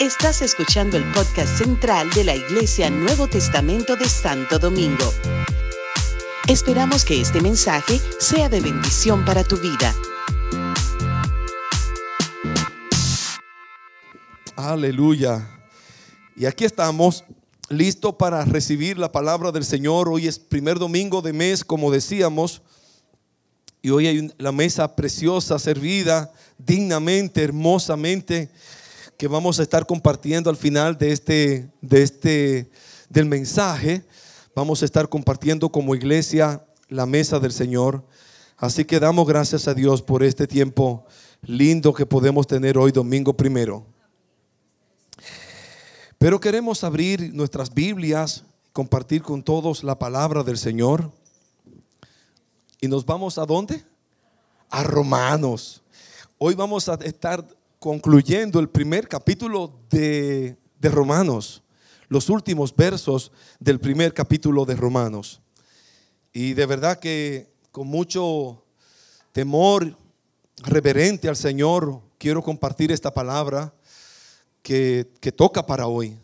Estás escuchando el podcast central de la Iglesia Nuevo Testamento de Santo Domingo. Esperamos que este mensaje sea de bendición para tu vida. Aleluya. Y aquí estamos listos para recibir la palabra del Señor. Hoy es primer domingo de mes, como decíamos. Y hoy hay la mesa preciosa, servida dignamente, hermosamente, que vamos a estar compartiendo al final de este, de este, del mensaje. Vamos a estar compartiendo como iglesia la mesa del Señor. Así que damos gracias a Dios por este tiempo lindo que podemos tener hoy, domingo primero. Pero queremos abrir nuestras Biblias, compartir con todos la palabra del Señor. Y nos vamos a dónde? A Romanos. Hoy vamos a estar concluyendo el primer capítulo de, de, Romanos, los últimos versos del primer capítulo de Romanos. Y de verdad que con mucho temor reverente al Señor quiero compartir esta palabra que, que toca para hoy,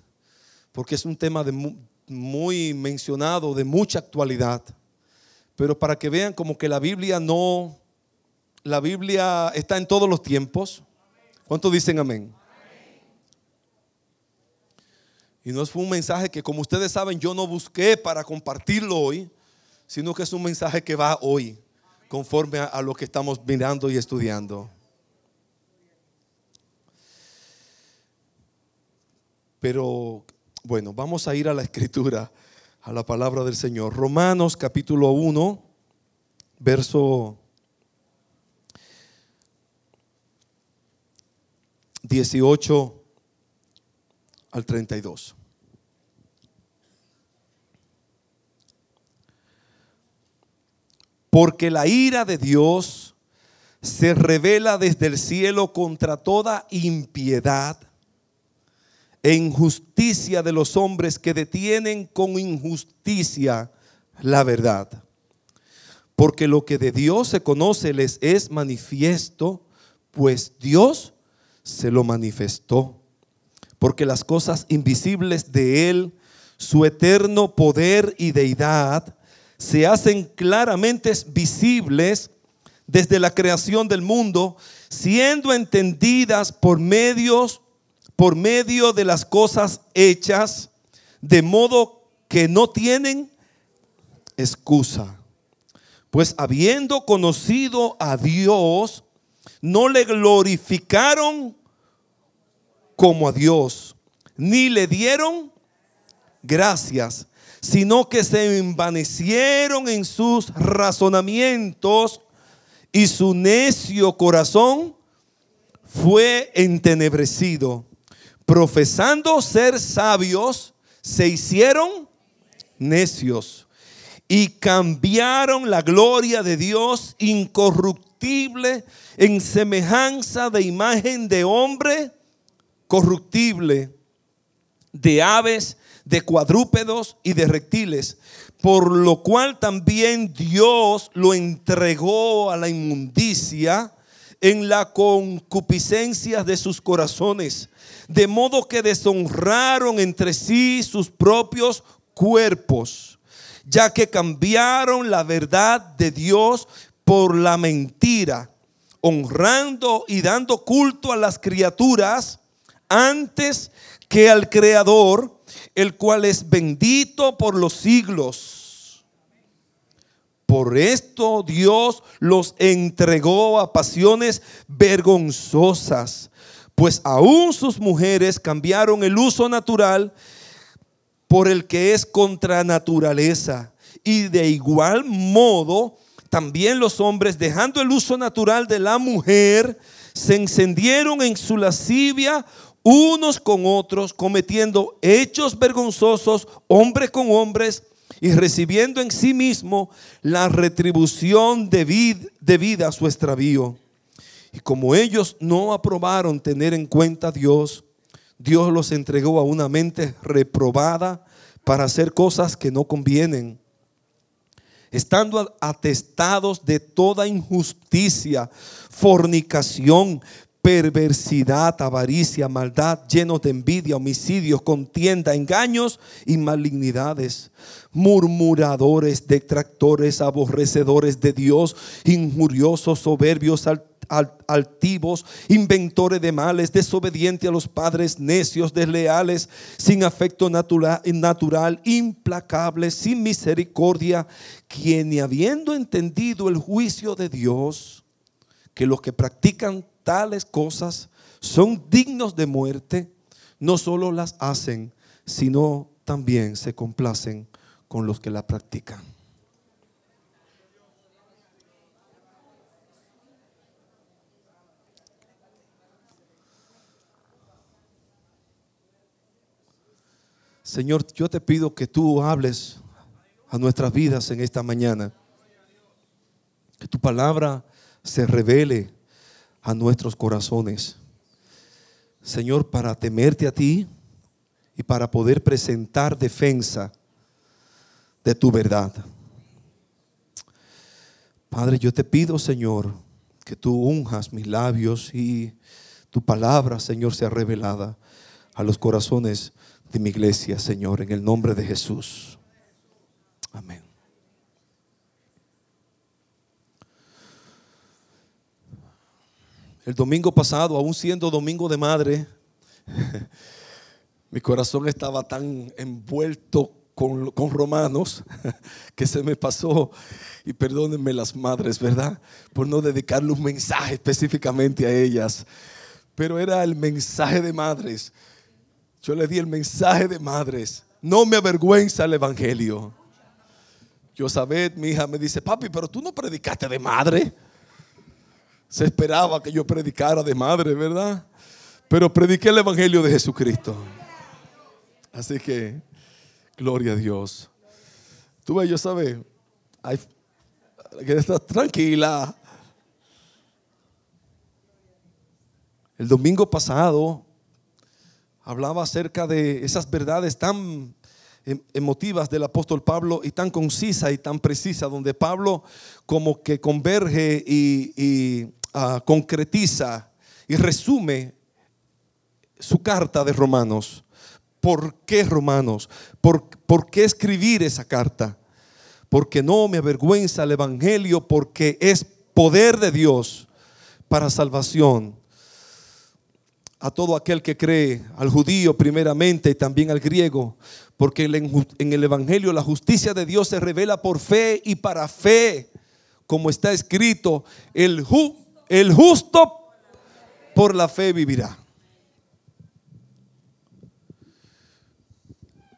porque es un tema de muy mencionado, de mucha actualidad pero para que vean como que la Biblia no, la Biblia está en todos los tiempos. ¿Cuántos dicen amén? Y no fue un mensaje que, como ustedes saben, yo no busqué para compartirlo hoy, sino que es un mensaje que va hoy, conforme a, lo que estamos mirando y estudiando. Pero bueno, vamos a ir a la escritura a la palabra del Señor. Romanos capítulo 1, verso 18 al 32. Porque la ira de Dios se revela desde el cielo contra toda impiedad e injusticia de los hombres que detienen con injusticia la verdad. Porque lo que de Dios se conoce les es manifiesto, pues Dios se lo manifestó. Porque las cosas invisibles de Él, su eterno poder y deidad, se hacen claramente visibles desde la creación del mundo, siendo entendidas por medios por medio de las cosas hechas, de modo que no tienen excusa. Pues habiendo conocido a Dios, no le glorificaron como a Dios, ni le dieron gracias, sino que se envanecieron en sus razonamientos y su necio corazón fue entenebrecido. Profesando ser sabios, se hicieron necios y cambiaron la gloria de Dios incorruptible en semejanza de imagen de hombre corruptible, de aves, de cuadrúpedos y de reptiles, por lo cual también Dios lo entregó a la inmundicia en la concupiscencia de sus corazones de modo que deshonraron entre sí sus propios cuerpos, ya que cambiaron la verdad de Dios por la mentira, honrando y dando culto a las criaturas antes que al Creador, el cual es bendito por los siglos. Por esto Dios los entregó a pasiones vergonzosas pues aún sus mujeres cambiaron el uso natural por el que es contra naturaleza. Y de igual modo, también los hombres, dejando el uso natural de la mujer, se encendieron en su lascivia unos con otros, cometiendo hechos vergonzosos, hombres con hombres, y recibiendo en sí mismo la retribución debida a su extravío. Y como ellos no aprobaron tener en cuenta a Dios, Dios los entregó a una mente reprobada para hacer cosas que no convienen. Estando atestados de toda injusticia, fornicación, perversidad, avaricia, maldad, llenos de envidia, homicidios, contienda, engaños y malignidades, murmuradores, detractores, aborrecedores de Dios, injuriosos, soberbios, altivos, inventores de males, desobedientes a los padres, necios, desleales, sin afecto natural, implacables, sin misericordia, quien habiendo entendido el juicio de Dios, que los que practican tales cosas son dignos de muerte, no solo las hacen, sino también se complacen con los que la practican. Señor, yo te pido que tú hables a nuestras vidas en esta mañana. Que tu palabra se revele a nuestros corazones. Señor, para temerte a ti y para poder presentar defensa de tu verdad. Padre, yo te pido, Señor, que tú unjas mis labios y tu palabra, Señor, sea revelada a los corazones de mi iglesia, Señor, en el nombre de Jesús. Amén. El domingo pasado, aún siendo domingo de madre, mi corazón estaba tan envuelto con, romanos que se me pasó, y perdónenme las madres, ¿verdad? Por no dedicarle un mensaje específicamente a ellas, pero era el mensaje de madres. Yo le di el mensaje de madres. No me avergüenza el Evangelio. Yo sabed, mi hija me dice, papi, pero tú no predicaste de madre se esperaba que yo predicara de madre, ¿verdad? Pero prediqué el Evangelio de Jesucristo. Así que, gloria a Dios. Tú ves, yo sabes, que estás tranquila. El domingo pasado hablaba acerca de esas verdades tan Em, emotivas del apóstol Pablo y tan concisa y tan precisa, donde Pablo como que converge y, ah, concretiza y resume su carta de Romanos. ¿Por qué Romanos? ¿Por, ¿Por qué escribir esa carta? Porque no me avergüenza el Evangelio, porque es poder de Dios para salvación a todo aquel que cree, al judío primeramente y también al griego, porque en el Evangelio la justicia de Dios se revela por fe y para fe, como está escrito, el, el justo por la fe vivirá.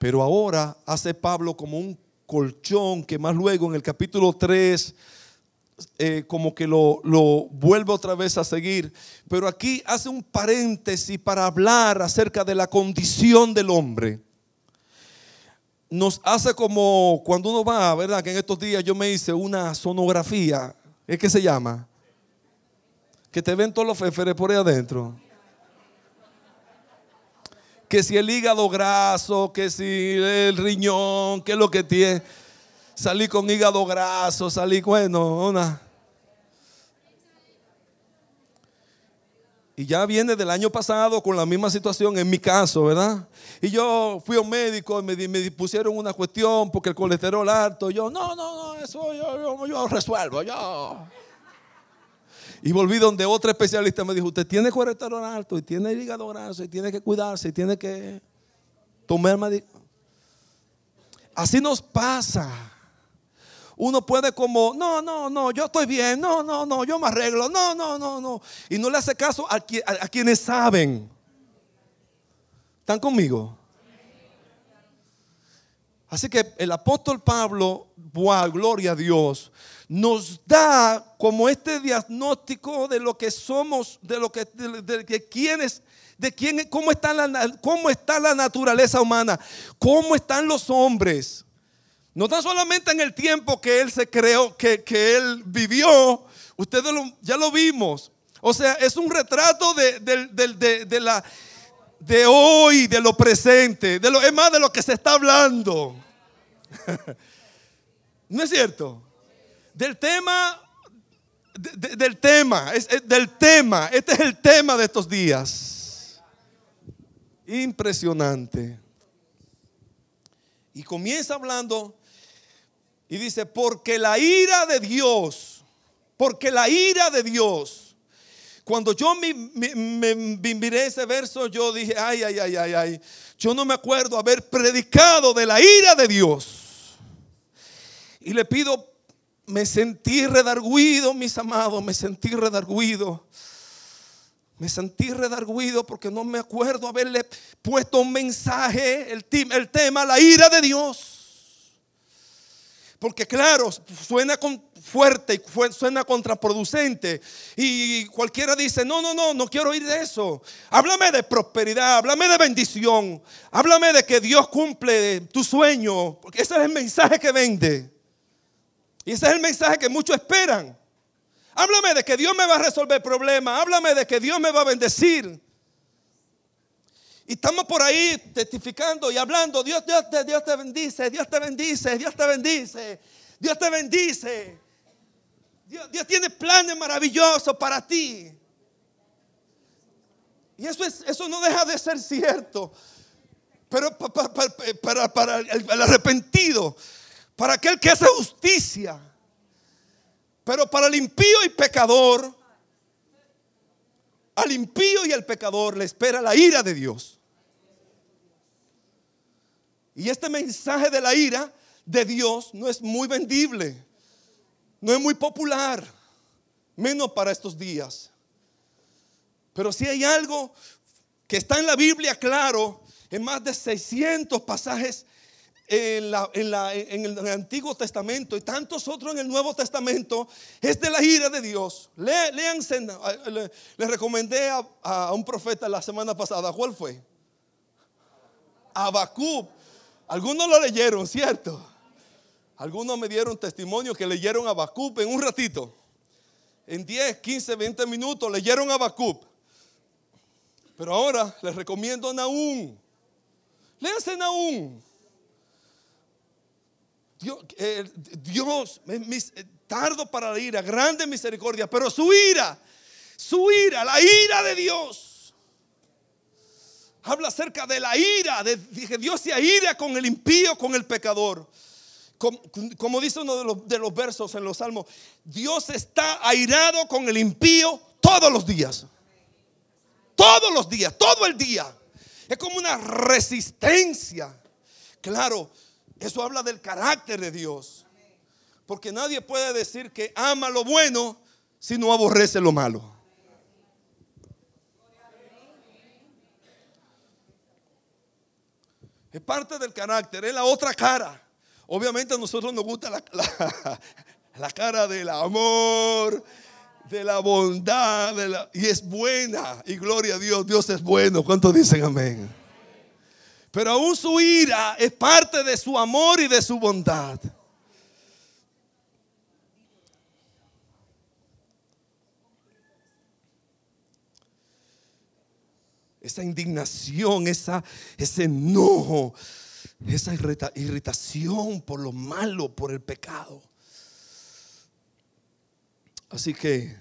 Pero ahora hace Pablo como un colchón que más luego en el capítulo 3 eh, como que lo, lo vuelve otra vez a seguir. Pero aquí hace un paréntesis para hablar acerca de la condición del hombre nos hace como cuando uno va, ¿verdad? Que en estos días yo me hice una sonografía, ¿es que se llama? Que te ven todos los feferes por ahí adentro. Que si el hígado graso, que si el riñón, que lo que tiene. Salí con hígado graso, salí, bueno, una. Y ya viene del año pasado con la misma situación en mi caso, ¿verdad? Y yo fui a un médico y me, pusieron una cuestión porque el colesterol alto. yo, no, no, no, eso yo, yo, resuelvo, yo. Y volví donde otro especialista me dijo, usted tiene colesterol alto y tiene hígado graso y tiene que cuidarse y tiene que tomar Así nos pasa uno puede como, no, no, no, yo estoy bien, no, no, no, yo me arreglo, no, no, no, no. Y no le hace caso a, quienes saben. ¿Están conmigo? Así que el apóstol Pablo, wow, gloria a Dios, nos da como este diagnóstico de lo que somos, de lo que, de, de quiénes, de quién, cómo está, la, cómo está la naturaleza humana, cómo están los hombres. No tan solamente en el tiempo que Él se creó, que, Él vivió, ustedes ya lo vimos. O sea, es un retrato de, la, de hoy, de lo presente, de lo, es más de lo que se está hablando. ¿No es cierto? Del tema del tema, es, del tema. Este es el tema de estos días. Impresionante. Y comienza hablando y dice, porque la ira de Dios, porque la ira de Dios, cuando yo me, miré ese verso, yo dije, ay, ay, ay, ay, ay, yo no me acuerdo haber predicado de la ira de Dios. Y le pido me sentí redarguido, mis amados, me sentí redarguido. Me sentí redarguido porque no me acuerdo haberle puesto un mensaje, el, el tema, la ira de Dios. Porque claro, suena fuerte y suena contraproducente. Y cualquiera dice, no, no, no, no quiero oír de eso. Háblame de prosperidad, háblame de bendición. Háblame de que Dios cumple tu sueño. Porque ese es el mensaje que vende. Y ese es el mensaje que muchos esperan. Háblame de que Dios me va a resolver problemas. Háblame de que Dios me va a bendecir. Y estamos por ahí testificando y hablando. Dios, Dios, Dios te bendice, Dios te bendice, Dios te bendice, Dios te bendice. Dios, Dios tiene planes maravillosos para ti. Y eso, es, eso no deja de ser cierto. Pero para, para el arrepentido para aquel que hace justicia. Pero para el impío y pecador, al impío y al pecador le espera la ira de Dios. Y este mensaje de la ira de Dios no es muy vendible, no es muy popular, menos para estos días. Pero si hay algo que está en la Biblia claro, en más de 600 pasajes en, el Antiguo Testamento y tantos otros en el Nuevo Testamento es de la ira de Dios. Le, léanse, le, recomendé a, un profeta la semana pasada. ¿Cuál fue? Abacub. Algunos lo leyeron, ¿cierto? Algunos me dieron testimonio que leyeron Abacub en un ratito. En 10, 15, 20 minutos leyeron Abacub. Pero ahora les recomiendo Naúm. Léanse Naúm. Dios, eh, tardo para la ira, grande misericordia, pero su ira, su ira, la ira de Dios. Habla acerca de la ira, de que Dios se ira con el impío, con el pecador. Como, dice uno de los, de los versos en los salmos, Dios está airado con el impío todos los días. Todos los días, todo el día. Es como una resistencia. Claro, eso habla del carácter de Dios. Porque nadie puede decir que ama lo bueno si no aborrece lo malo. Es parte del carácter, es la otra cara. Obviamente a nosotros nos gusta la, la, cara del amor, de la bondad, y es buena. Y gloria a Dios, Dios es bueno. ¿Cuántos dicen amén? Pero aún su ira es parte de su amor y de su bondad. Esa indignación, esa, ese enojo, esa irritación por lo malo, por el pecado. Así que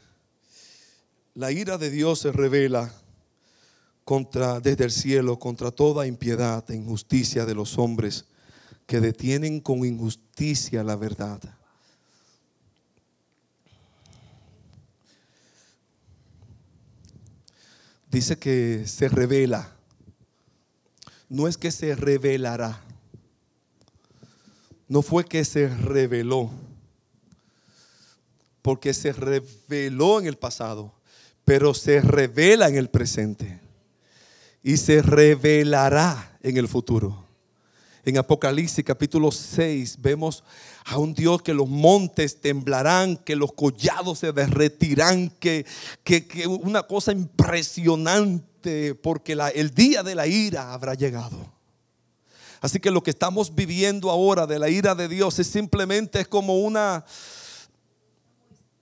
la ira de Dios se revela contra, desde el cielo contra toda impiedad e injusticia de los hombres que detienen con injusticia la verdad. Dice que se revela. No es que se revelará. No fue que se reveló. Porque se reveló en el pasado. Pero se revela en el presente y se revelará en el futuro. En Apocalipsis capítulo 6 vemos a un Dios que los montes temblarán, que los collados se derretirán, que, que, una cosa impresionante porque el día de la ira habrá llegado. Así que lo que estamos viviendo ahora de la ira de Dios es simplemente es como una,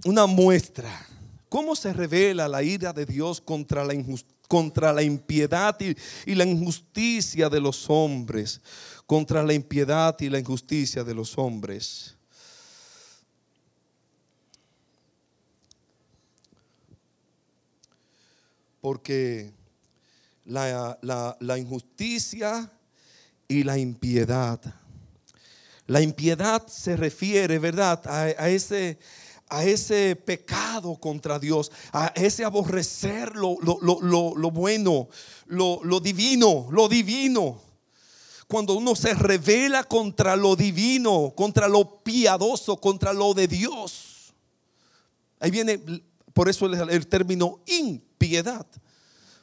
una muestra. ¿Cómo se revela la ira de Dios contra la injusticia? contra la impiedad y, la injusticia de los hombres, contra la impiedad y la injusticia de los hombres. Porque la, la, la injusticia y la impiedad la impiedad se refiere, ¿verdad? A, a, ese, a ese pecado contra Dios, a ese aborrecer lo, lo- lo- lo- bueno, lo, lo divino, lo divino. Cuando uno se revela contra lo divino, contra lo piadoso, contra lo de Dios. Ahí viene, por eso el, el término impiedad.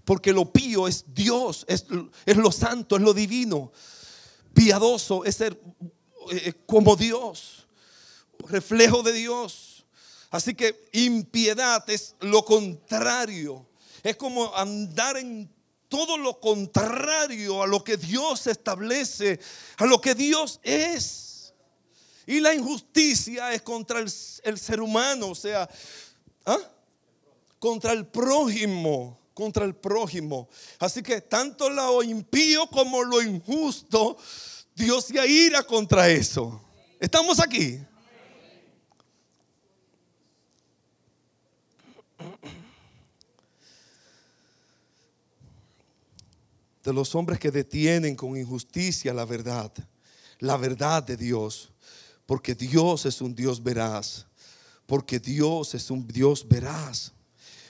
Porque lo pío es Dios, es, es lo santo, es lo divino. Piadoso es ser eh, como Dios, reflejo de Dios. Así que impiedad es lo contrario. Es como andar en todo lo contrario a lo que Dios establece, a lo que Dios es. Y la injusticia es contra el, ser humano, o sea, ¿ah? contra el prójimo, contra el prójimo. Así que tanto lo impío como lo injusto, Dios se ira contra eso. ¿Estamos aquí? De los hombres que detienen con injusticia la verdad, la verdad de Dios, porque Dios es un Dios veraz, porque Dios es un Dios veraz.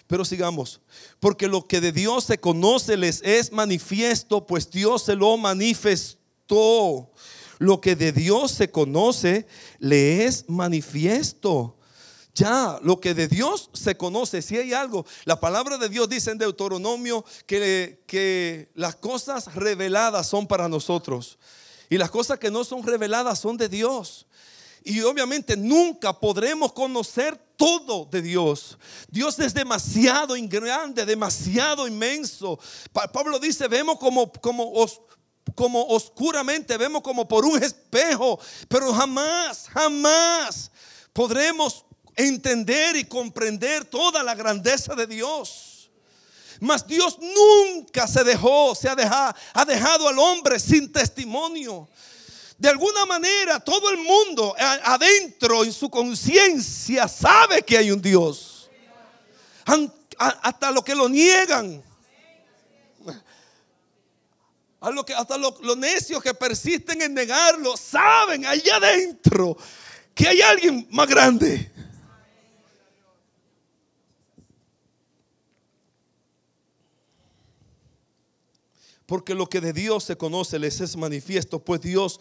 Pero sigamos, porque lo que de Dios se conoce les es manifiesto, pues Dios se lo manifestó. Lo que de Dios se conoce le es manifiesto. Ya, lo que de Dios se conoce, si hay algo, la palabra de Dios dice en Deuteronomio que, que las cosas reveladas son para nosotros y las cosas que no son reveladas son de Dios. Y obviamente nunca podremos conocer todo de Dios. Dios es demasiado grande, demasiado inmenso. Pa- Pablo dice, vemos como, como, como oscuramente, vemos como por un espejo, pero jamás, jamás podremos entender y comprender toda la grandeza de Dios. Mas Dios nunca se dejó, se ha dejado, ha dejado al hombre sin testimonio. De alguna manera, todo el mundo adentro en su conciencia sabe que hay un Dios. Hasta los que lo niegan. Hasta los, los necios que persisten en negarlo, saben allá adentro que hay alguien más grande. Porque lo que de Dios se conoce les es manifiesto, pues Dios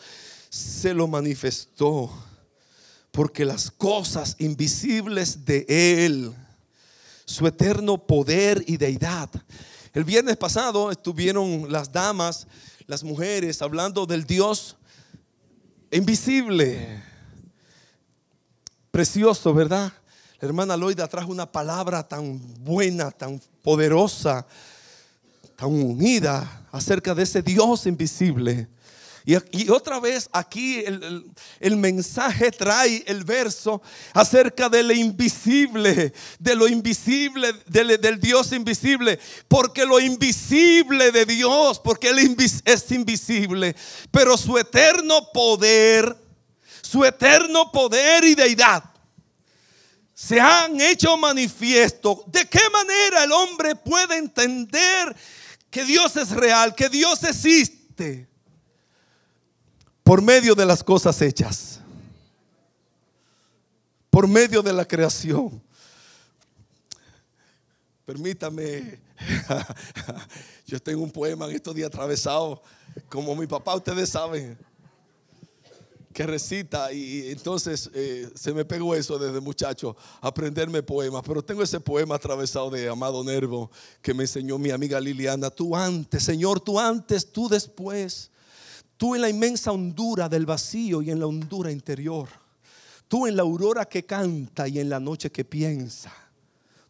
se lo manifestó. Porque las cosas invisibles de Él, su eterno poder y deidad. El viernes pasado estuvieron las damas, las mujeres, hablando del Dios invisible. Precioso, ¿verdad? La hermana Loida trajo una palabra tan buena, tan poderosa tan unida acerca de ese Dios invisible. Y, otra vez aquí el, el- el mensaje trae el verso acerca de lo invisible, de lo invisible, del, del Dios invisible, porque lo invisible de Dios, porque Él invis- es invisible, pero su eterno poder, su eterno poder y deidad se han hecho manifiesto. ¿De qué manera el hombre puede entender que Dios es real, que Dios existe? Por medio de las cosas hechas. Por medio de la creación. Permítame, yo tengo un poema en estos días atravesado, como mi papá, ustedes saben que recita y entonces eh, se me pegó eso desde muchacho, aprenderme poemas, pero tengo ese poema atravesado de Amado Nervo que me enseñó mi amiga Liliana, tú antes, Señor, tú antes, tú después, tú en la inmensa hondura del vacío y en la hondura interior, tú en la aurora que canta y en la noche que piensa,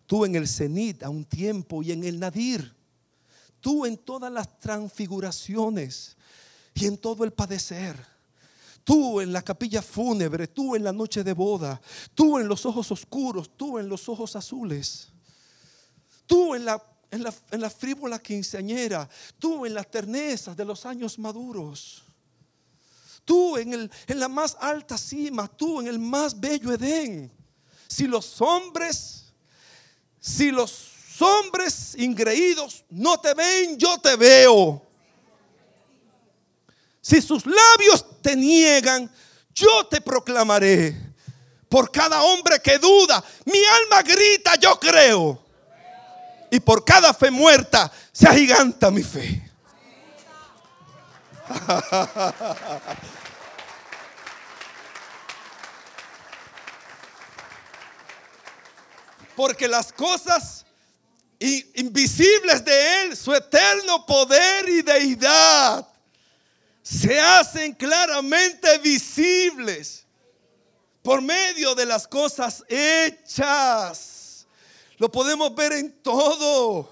tú en el cenit a un tiempo y en el nadir, tú en todas las transfiguraciones y en todo el padecer. Tú en la capilla fúnebre, tú en la noche de boda, tú en los ojos oscuros, tú en los ojos azules, tú en la, en la, en la frívola quinceañera, tú en las ternezas de los años maduros, tú en, el, en la más alta cima, tú en el más bello Edén. Si los hombres, si los hombres ingreídos no te ven, yo te veo. Si sus labios te niegan, yo te proclamaré. Por cada hombre que duda, mi alma grita, yo creo. Y por cada fe muerta se agiganta mi fe. Porque las cosas invisibles de Él, su eterno poder y deidad, se hacen claramente visibles por medio de las cosas hechas. Lo podemos ver en todo.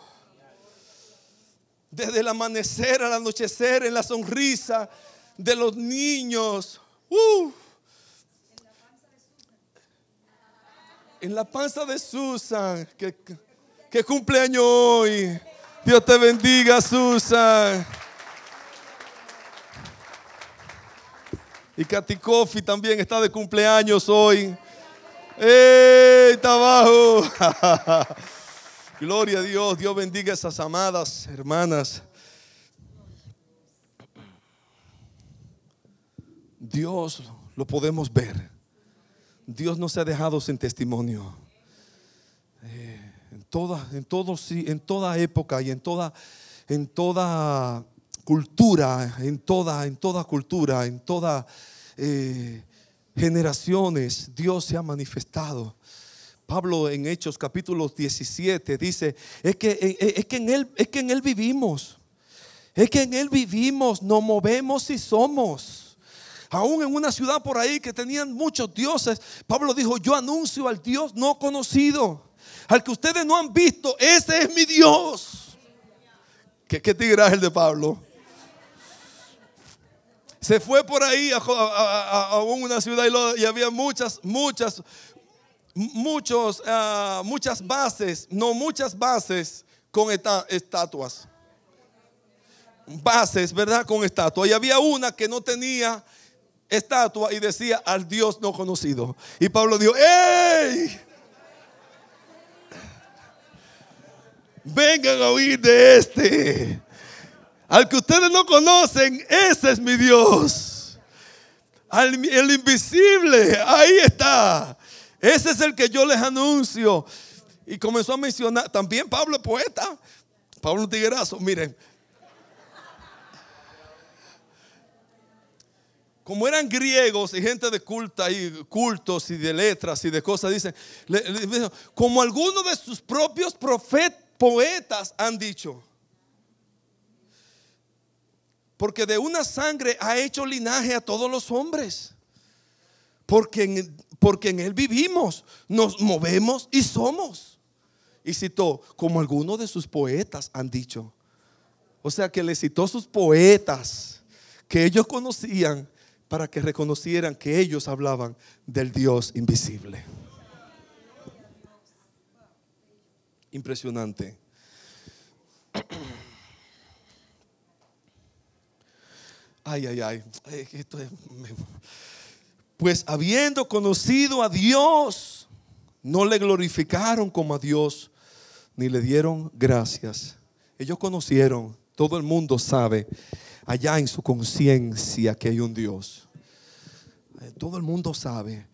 Desde el amanecer al anochecer, en la sonrisa de los niños. Uh. En la panza de Susan, que, que cumpleaños hoy. Dios te bendiga, Susan. Y Katy Coffee también está de cumpleaños hoy. ¡Ey! Está. Gloria a Dios. Dios bendiga a esas amadas hermanas. Dios lo podemos ver. Dios no se ha dejado sin testimonio. Eh, en, toda, en, todo, en toda época y en toda, en toda cultura, en toda, en toda cultura, en toda eh, generaciones, Dios se ha manifestado. Pablo en Hechos capítulo 17 dice, es que, eh, eh, es que, en él, es que en Él vivimos. Es que en Él vivimos, nos movemos y somos. Aún en una ciudad por ahí que tenían muchos dioses, Pablo dijo, yo anuncio al Dios no conocido. Al que ustedes no han visto, ese es mi Dios. ¿Qué, qué tigre el de Pablo? Se fue por ahí a, una ciudad y, había muchas, muchas, muchos, ah, muchas bases, no muchas bases con estatuas. Bases, ¿verdad? Con estatuas. Y había una que no tenía estatua y decía al Dios no conocido. Y Pablo dijo, ¡Ey! Vengan a oír de este. Al que ustedes no conocen, ese es mi Dios. el invisible, ahí está. Ese es el que yo les anuncio. Y comenzó a mencionar, también Pablo poeta, Pablo Tiguerazo, miren. Como eran griegos y gente de culta y cultos y de letras y de cosas, dicen, como algunos de sus propios profetas, poetas han dicho, porque de una sangre ha hecho linaje a todos los hombres. Porque en, porque en Él vivimos, nos movemos y somos. Y citó, como algunos de sus poetas han dicho. O sea que le citó sus poetas que ellos conocían para que reconocieran que ellos hablaban del Dios invisible. Impresionante. Ay, ay, ay. Pues habiendo conocido a Dios, no le glorificaron como a Dios, ni le dieron gracias. Ellos conocieron, todo el mundo sabe, allá en su conciencia que hay un Dios. Eh, todo el mundo sabe,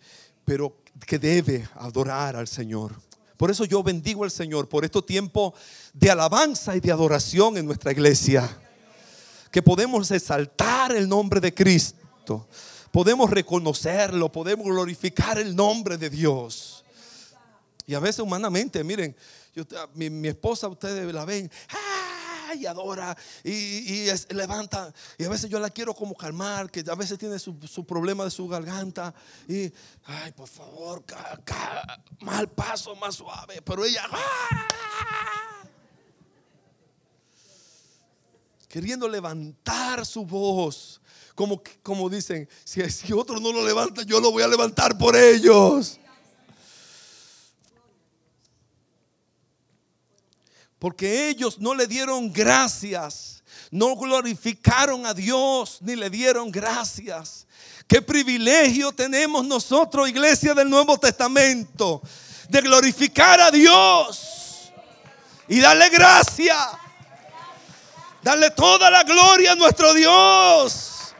pero que debe adorar al Señor. Por eso yo bendigo al Señor por este tiempo de alabanza y de adoración en nuestra iglesia que podemos exaltar el nombre de Cristo, podemos reconocerlo, podemos glorificar el nombre de Dios. Y a veces humanamente, miren, mi, esposa, ustedes la ven, y adora y, levanta. Y a veces yo la quiero como calmar, que a veces tiene su, problema de su garganta. Y, ay, por favor, mal paso, más suave. Pero ella, ¡ah! Queriendo levantar su voz. Como, como dicen, si, si otro no lo levanta, yo lo voy a levantar por ellos. Porque ellos no le dieron gracias, no glorificaron a Dios, ni le dieron gracias. Qué privilegio tenemos nosotros, iglesia del Nuevo Testamento, de glorificar a Dios y darle gracia. Darle toda la gloria a nuestro Dios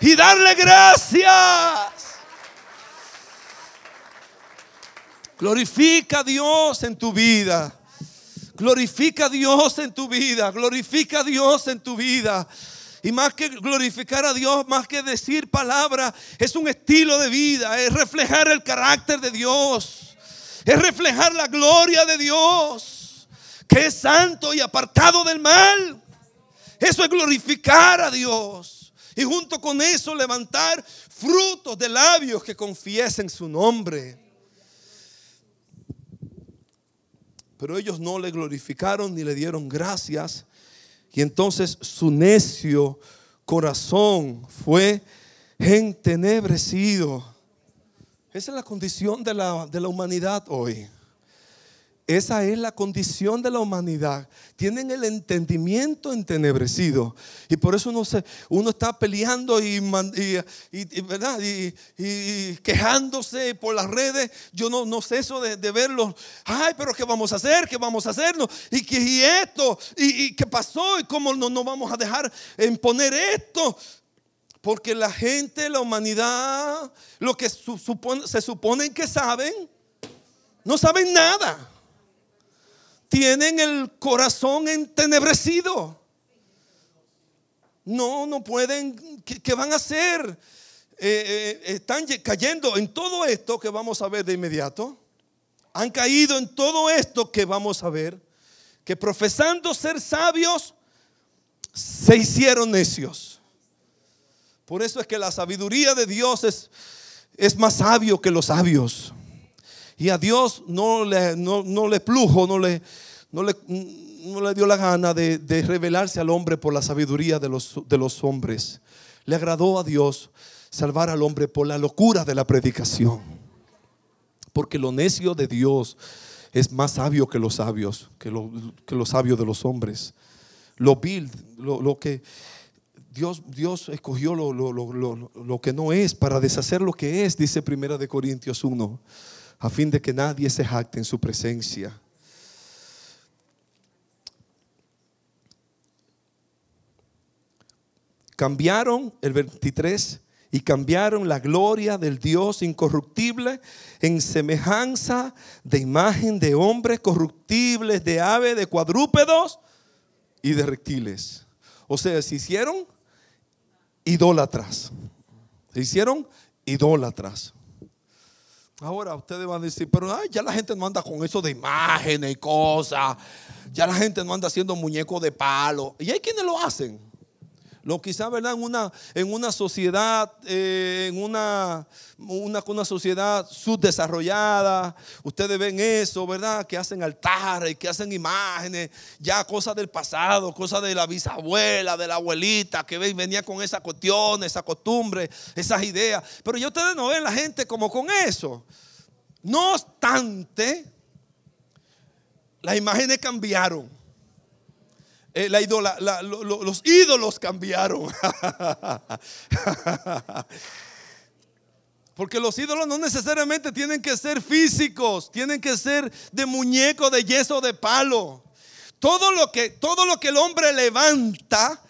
y darle gracias. Glorifica a Dios en tu vida. Glorifica a Dios en tu vida. Glorifica a Dios en tu vida. Y más que glorificar a Dios, más que decir palabras, es un estilo de vida, es reflejar el carácter de Dios, es reflejar la gloria de Dios, que es santo y apartado del mal. Eso es glorificar a Dios. Y junto con eso levantar frutos de labios que confiesen su nombre. Pero ellos no le glorificaron ni le dieron gracias y entonces su necio corazón fue entenebrecido. Esa es la condición de la, de la humanidad hoy. Esa es la condición de la humanidad. Tienen el entendimiento entenebrecido. Y por eso uno, se, uno está peleando y, ¿verdad? y, quejándose por las redes. Yo no, no sé eso de, verlos. Ay, pero ¿qué vamos a hacer? ¿Qué vamos a hacernos? ¿Y, qué, esto? ¿Y, qué pasó? ¿Y cómo no, no vamos a dejar en poner esto? Porque la gente, la humanidad, lo que se suponen que saben, no saben nada tienen el corazón entenebrecido. No, no pueden. ¿Qué, van a hacer? Eh, eh, están cayendo en todo esto que vamos a ver de inmediato. Han caído en todo esto que vamos a ver. Que profesando ser sabios, se hicieron necios. Por eso es que la sabiduría de Dios es, es más sabio que los sabios. Y a Dios no le, no, le plujo, no le, no le, le dio la gana de, revelarse al hombre por la sabiduría de los, de los hombres. Le agradó a Dios salvar al hombre por la locura de la predicación. Porque lo necio de Dios es más sabio que los sabios, que lo, que los sabios de los hombres. Lo vil, lo, que Dios, Dios escogió lo, lo, que no es para deshacer lo que es, dice Primera de Corintios 1 a fin de que nadie se jacte en su presencia. Cambiaron el 23 y cambiaron la gloria del Dios incorruptible en semejanza de imagen de hombres corruptibles, de aves, de cuadrúpedos y de reptiles. O sea, se hicieron idólatras. Se hicieron idólatras. Ahora ustedes van a decir, pero ya la gente no anda con eso de imágenes y cosas. Ya la gente no anda haciendo muñecos de palo. Y hay quienes lo hacen. Lo quizá, ¿verdad? En una, en una sociedad, eh, en una, una, una, sociedad subdesarrollada, ustedes ven eso, ¿verdad? Que hacen altares, que hacen imágenes, ya cosas del pasado, cosas de la bisabuela, de la abuelita, que venía con esa cuestión, esa costumbre, esas ideas. Pero ya ustedes no ven la gente como con eso. No obstante, las imágenes cambiaron. Eh, los ídolos cambiaron. Porque los ídolos no necesariamente tienen que ser físicos, tienen que ser de muñeco, de yeso, de palo. Todo lo que, todo lo que el hombre levanta,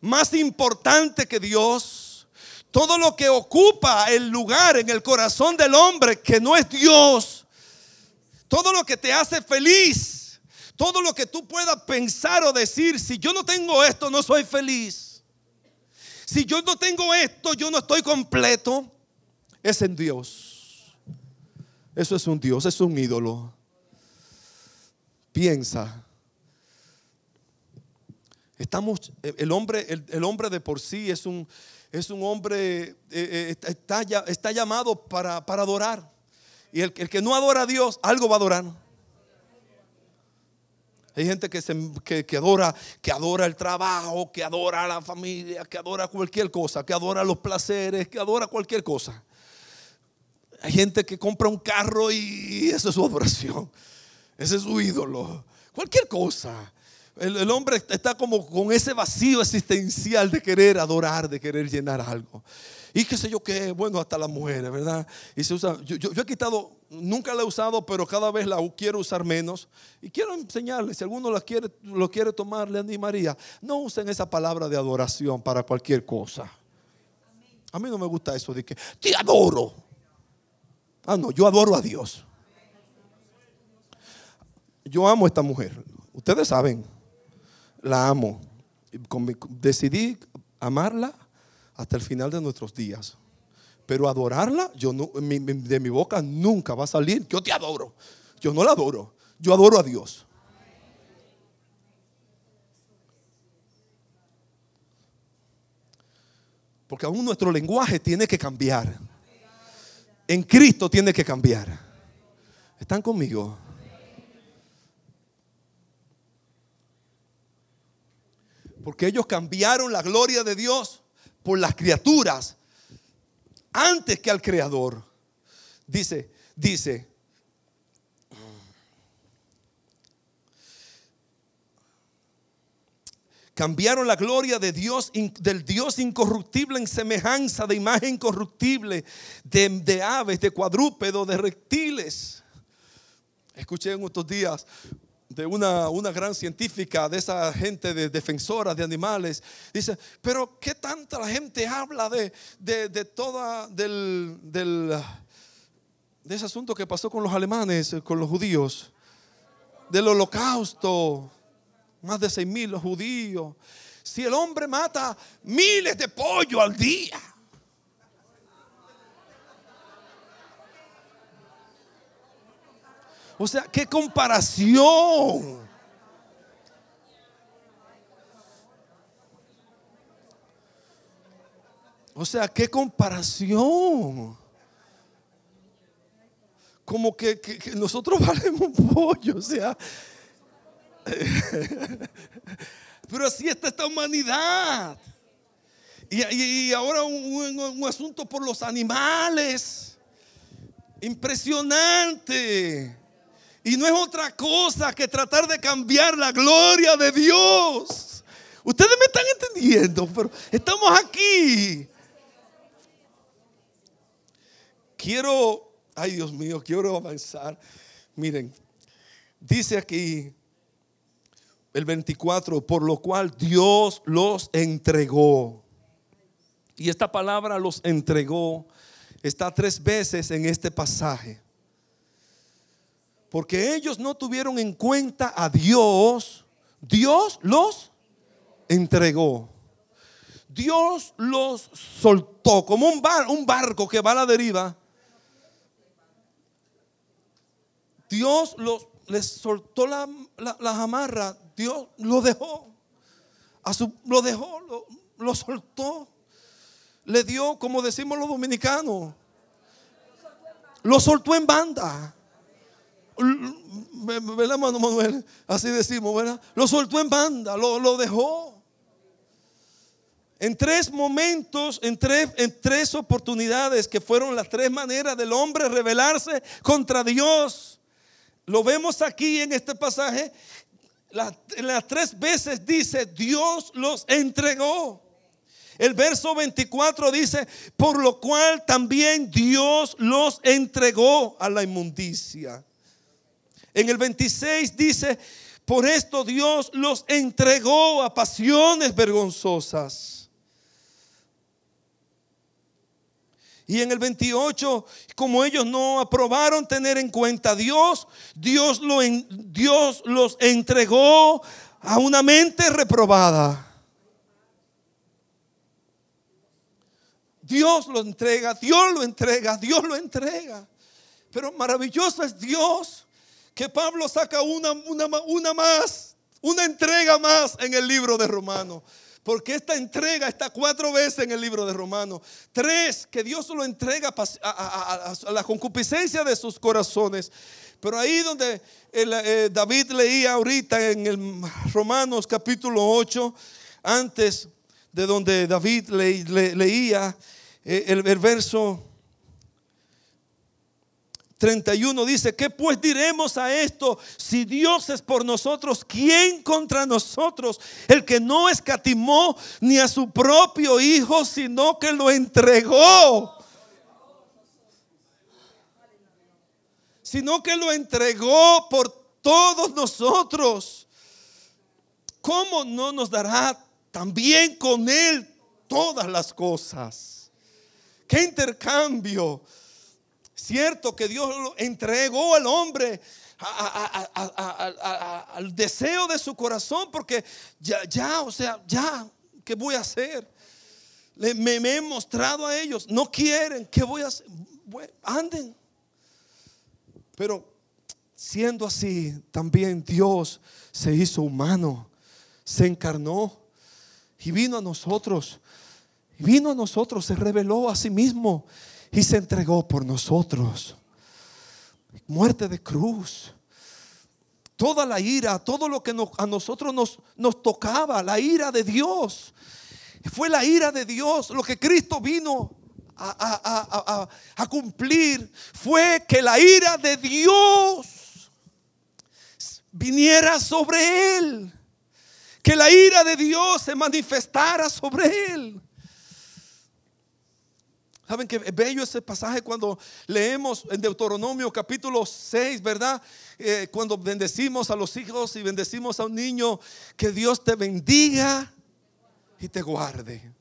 más importante que Dios, todo lo que ocupa el lugar en el corazón del hombre que no es Dios, todo lo que te hace feliz, todo lo que tú puedas pensar o decir, si yo no tengo esto, no soy feliz. Si yo no tengo esto, yo no estoy completo. Es en Dios. Eso es un Dios, es un ídolo. Piensa. Estamos, el hombre, el, hombre de por sí es un, es un hombre, eh, eh, está, llamado para, adorar. Y el, el que no adora a Dios, algo va a adorar. Hay gente que, se, que, adora, que adora el trabajo, que adora la familia, que adora cualquier cosa, que adora los placeres, que adora cualquier cosa. Hay gente que compra un carro y esa es su adoración. Ese es su ídolo. Cualquier cosa. el hombre está como con ese vacío existencial de querer adorar, de querer llenar algo. Y qué sé yo qué, bueno, hasta las mujeres, ¿verdad? Y se usa, yo, yo- he quitado, nunca la he usado, pero cada vez la quiero usar menos. Y quiero enseñarles, si alguno la quiere, lo quiere tomar, le animaría. No usen esa palabra de adoración para cualquier cosa. A mí no me gusta eso de que te adoro. Ah, no, yo adoro a Dios. Yo amo a esta mujer. Ustedes saben, la amo. Decidí amarla hasta el final de nuestros días. Pero adorarla, yo no, de mi boca nunca va a salir. Yo te adoro. Yo no la adoro. Yo adoro a Dios. Porque aún nuestro lenguaje tiene que cambiar. En Cristo tiene que cambiar. ¿Están conmigo? Porque ellos cambiaron la gloria de Dios por las criaturas antes que al Creador. Dice, dice. Cambiaron la gloria de Dios, del Dios incorruptible en semejanza de imagen corruptible, de, de aves, de cuadrúpedos, de reptiles. Escuché en estos días de una, una gran científica, de esa gente de defensora de animales. Dice, pero ¿qué tanta la gente habla de, de, de toda, del, del, de ese asunto que pasó con los alemanes, con los judíos? Del holocausto, más de seis mil judíos. Si el hombre mata miles de pollos al día. O sea, qué comparación. O sea, qué comparación. Como que, nosotros valemos un pollo, o sea. Pero así está esta humanidad. Y, ahora un asunto por los animales. Impresionante. Y no es otra cosa que tratar de cambiar la gloria de Dios. Ustedes me están entendiendo, pero estamos aquí. Quiero, ay Dios mío, quiero avanzar. Miren, dice aquí el 24, por lo cual Dios los entregó. Y esta palabra los entregó está tres veces en este pasaje. Porque ellos no tuvieron en cuenta a Dios, Dios los entregó. Dios los soltó como un, bar- un barco que va a la deriva. Dios les soltó la, las amarras. Dios lo dejó. A su, lo dejó, lo, lo soltó. Le dio, como decimos los dominicanos, lo soltó en banda. ¿Verdad, hermano Manuel? Así decimos, ¿verdad? Lo soltó en banda, lo, lo dejó. En tres momentos, en tres, en tres oportunidades que fueron las tres maneras del hombre rebelarse contra Dios. Lo vemos aquí en este pasaje. La- en las tres veces dice, Dios los entregó. El verso 24 dice, por lo cual también Dios los entregó a la inmundicia. En el 26 dice, por esto Dios los entregó a pasiones vergonzosas. Y en el 28, como ellos no aprobaron tener en cuenta a Dios, Dios, lo Dios los entregó a una mente reprobada. Dios lo entrega, Dios lo entrega, Dios lo entrega. Pero maravilloso es Dios que Pablo saca una, una, una más, una entrega más en el libro de Romanos. Porque esta entrega está cuatro veces en el libro de Romanos. Tres, que Dios lo entrega a, la concupiscencia de sus corazones. Pero ahí donde eh, David leía ahorita en el Romanos capítulo 8, antes de donde David le- le- leía eh, el, el verso 31 dice, ¿qué pues diremos a esto? Si Dios es por nosotros, ¿quién contra nosotros? El que no escatimó ni a su propio Hijo, sino que lo entregó. Sino que lo entregó por todos nosotros. ¿Cómo no nos dará también con Él todas las cosas? ¿Qué intercambio? Cierto que Dios entregó al hombre al deseo de su corazón porque ya, ya, o sea, ya, ¿qué voy a hacer? me, he mostrado a ellos, no quieren, ¿qué voy a hacer? anden. Pero siendo así, también Dios se hizo humano, se encarnó y vino a nosotros. Vino a nosotros, se reveló a sí mismo y se entregó por nosotros. Muerte de cruz. Toda la ira, todo lo que a nosotros nos, nos tocaba, la ira de Dios. Fue la ira de Dios lo que Cristo vino a, a, cumplir. Fue que la ira de Dios viniera sobre él. Que la ira de Dios se manifestara sobre él. Saben que bello ese pasaje cuando leemos en Deuteronomio capítulo 6, ¿verdad? Eh, cuando bendecimos a los hijos y bendecimos a un niño, que Dios te bendiga y te guarde.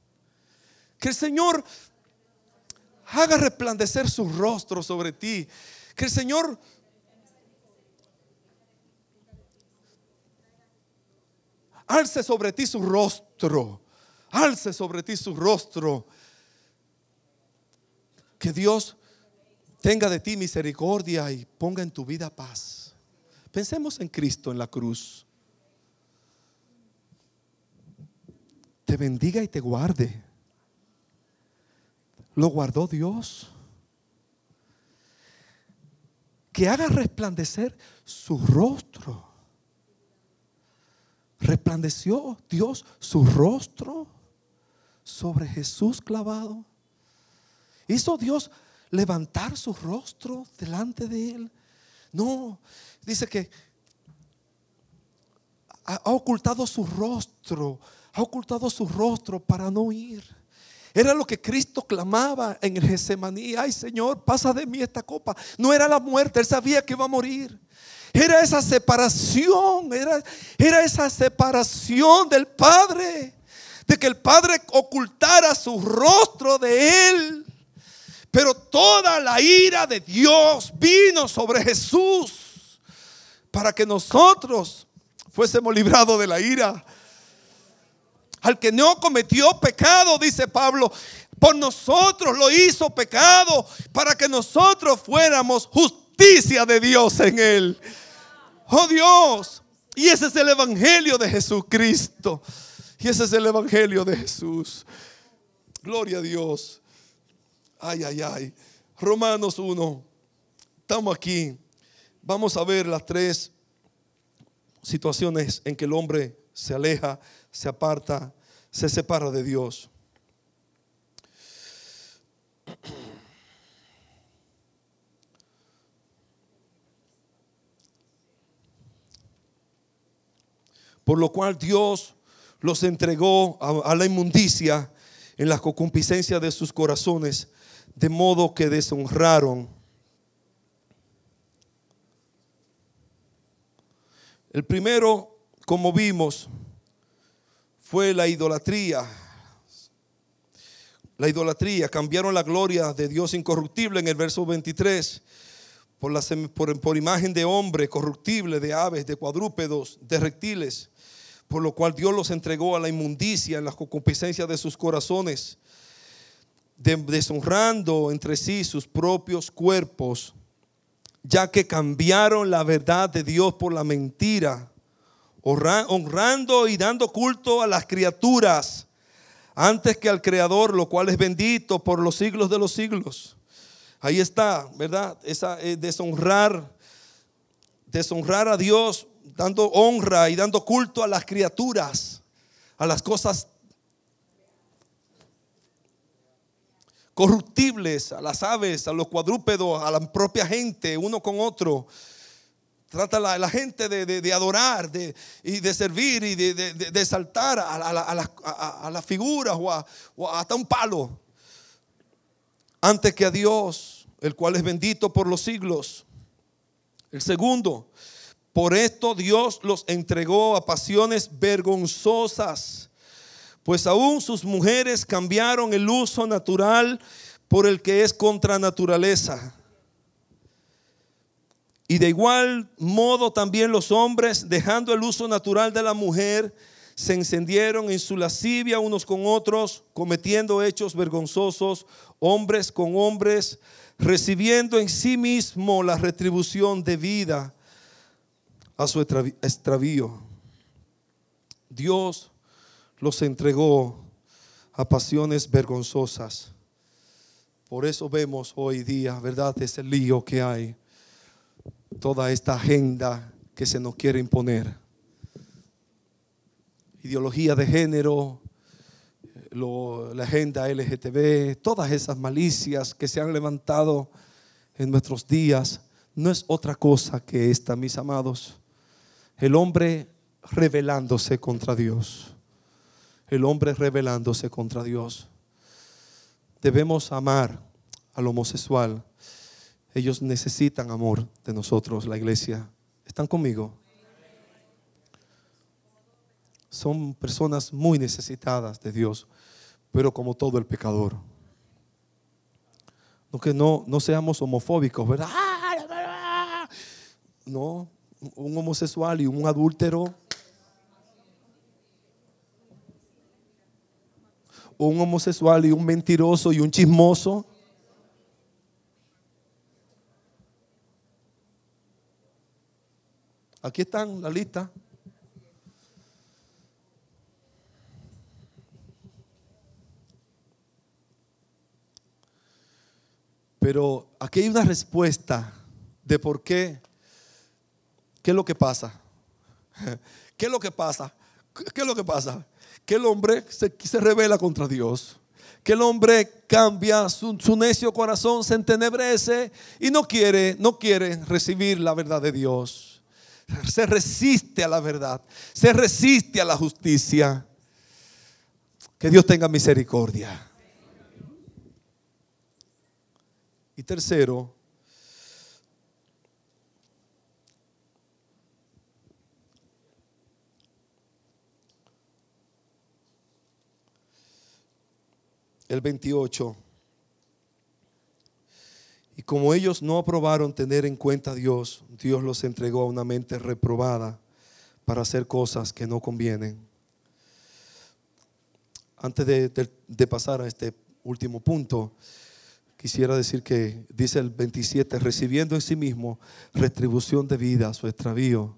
Que el Señor haga resplandecer su rostro sobre ti. Que el Señor alce sobre ti su rostro. Alce sobre ti su rostro que Dios tenga de ti misericordia y ponga en tu vida paz. Pensemos en Cristo en la cruz. Te bendiga y te guarde. Lo guardó Dios. Que haga resplandecer su rostro. Resplandeció Dios su rostro sobre Jesús clavado. ¿Hizo Dios levantar su rostro delante de él? No, dice que ha ocultado su rostro, ha ocultado su rostro para no ir. Era lo que Cristo clamaba en el Getsemaní. Ay Señor, pasa de mí esta copa. No era la muerte, él sabía que iba a morir. Era esa separación, era, era esa separación del Padre. De que el Padre ocultara su rostro de él pero toda la ira de Dios vino sobre Jesús para que nosotros fuésemos librados de la ira. Al que no cometió pecado, dice Pablo, por nosotros lo hizo pecado para que nosotros fuéramos justicia de Dios en él. Oh Dios. Y ese es el Evangelio de Jesucristo. Y ese es el Evangelio de Jesús. Gloria a Dios. Ay, ay, ay. Romanos 1. Estamos aquí. Vamos a ver las tres situaciones en que el hombre se aleja, se aparta, se separa de Dios. Por lo cual Dios los entregó a, la inmundicia en la concupiscencia de sus corazones de modo que deshonraron. El primero, como vimos, fue la idolatría. La idolatría, cambiaron la gloria de Dios incorruptible en el verso 23 por, por, por imagen de hombre corruptible, de aves, de cuadrúpedos, de reptiles, por lo cual Dios los entregó a la inmundicia en la concupiscencia de sus corazones deshonrando entre sí sus propios cuerpos, ya que cambiaron la verdad de Dios por la mentira, honrando y dando culto a las criaturas antes que al Creador, lo cual es bendito por los siglos de los siglos. Ahí está, ¿verdad? Esa eh, deshonrar, deshonrar a Dios, dando honra y dando culto a las criaturas, a las cosas corruptibles, a las aves, a los cuadrúpedos, a la propia gente, uno con otro. Trata la, la gente de, adorar de, y de servir y de, saltar a, a, las figuras o, o hasta un palo. Antes que a Dios, el cual es bendito por los siglos. El segundo, por esto Dios los entregó a pasiones vergonzosas, pues aún sus mujeres cambiaron el uso natural por el que es contra naturaleza. Y de igual modo también los hombres, dejando el uso natural de la mujer, se encendieron en su lascivia unos con otros, cometiendo hechos vergonzosos, hombres con hombres, recibiendo en sí mismo la retribución debida a su extravío. Dios los entregó a pasiones vergonzosas. Por eso vemos hoy día, ¿verdad? Ese lío que hay toda esta agenda que se nos quiere imponer. Ideología de género, la agenda LGTB, todas esas malicias que se han levantado en nuestros días, no es otra cosa que esta, mis amados. El hombre rebelándose contra Dios. El hombre rebelándose contra Dios. Debemos amar al homosexual ellos necesitan amor de nosotros, la iglesia. ¿Están conmigo? Son personas muy necesitadas de Dios, pero como todo el pecador. No no, no seamos homofóbicos, ¿verdad? No, un homosexual y un adúltero. Un homosexual y un mentiroso y un chismoso Aquí están la lista. Pero aquí hay una respuesta de por qué. ¿Qué es lo que pasa? ¿Qué es lo que pasa? ¿Qué es lo que pasa? Que el hombre se, se revela contra Dios. Que el hombre cambia su, necio corazón, se entenebrece y no quiere, no quiere recibir la verdad de Dios se resiste a la verdad, se resiste a la justicia. Que Dios tenga misericordia. Y tercero, el 28. Y como ellos no aprobaron tener en cuenta a Dios, Dios los entregó a una mente reprobada para hacer cosas que no convienen. Antes de, pasar a este último punto, quisiera decir que dice el 27, recibiendo en sí mismo retribución de vida su extravío.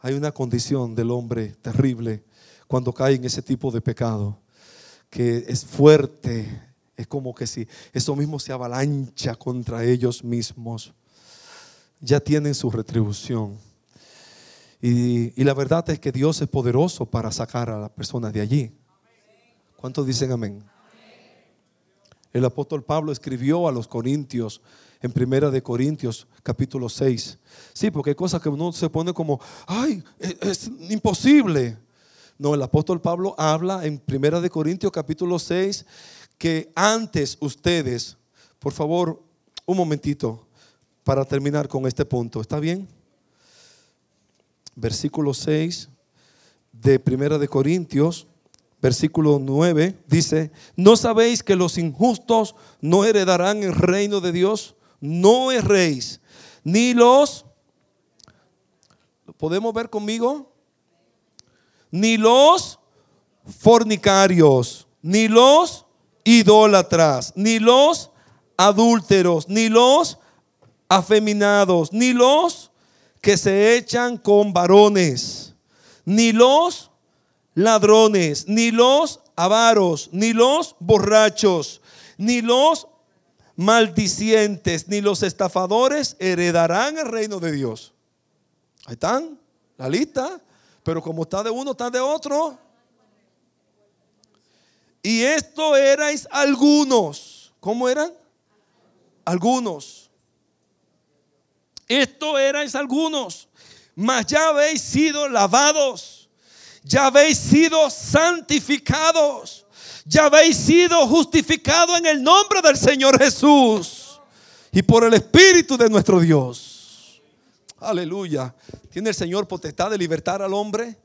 Hay una condición del hombre terrible cuando cae en ese tipo de pecado, que es fuerte, es como que si eso mismo se avalancha contra ellos mismos. Ya tienen su retribución. Y, la verdad es que Dios es poderoso para sacar a la persona de allí. ¿Cuántos dicen amén? El apóstol Pablo escribió a los corintios en Primera de Corintios capítulo 6. Sí, porque hay cosas que uno se pone como, ay, es, es imposible. No, el apóstol Pablo habla en Primera de Corintios capítulo 6 que antes ustedes, por favor, un momentito para terminar con este punto, ¿está bien? Versículo 6 de Primera de Corintios, versículo 9 dice, ¿no sabéis que los injustos no heredarán el reino de Dios? No erréis, ni los ¿Podemos ver conmigo? Ni los fornicarios, ni los idólatras, ni los adúlteros, ni los afeminados, ni los que se echan con varones, ni los ladrones, ni los avaros, ni los borrachos, ni los maldicientes, ni los estafadores heredarán el reino de Dios. Ahí están, la lista. Pero como está de uno, está de otro. Y esto erais algunos. ¿Cómo eran? Algunos. Esto erais algunos, mas ya habéis sido lavados, ya habéis sido santificados, ya habéis sido justificados en el nombre del Señor Jesús y por el Espíritu de nuestro Dios. Aleluya. ¿Tiene el Señor potestad de libertar al hombre?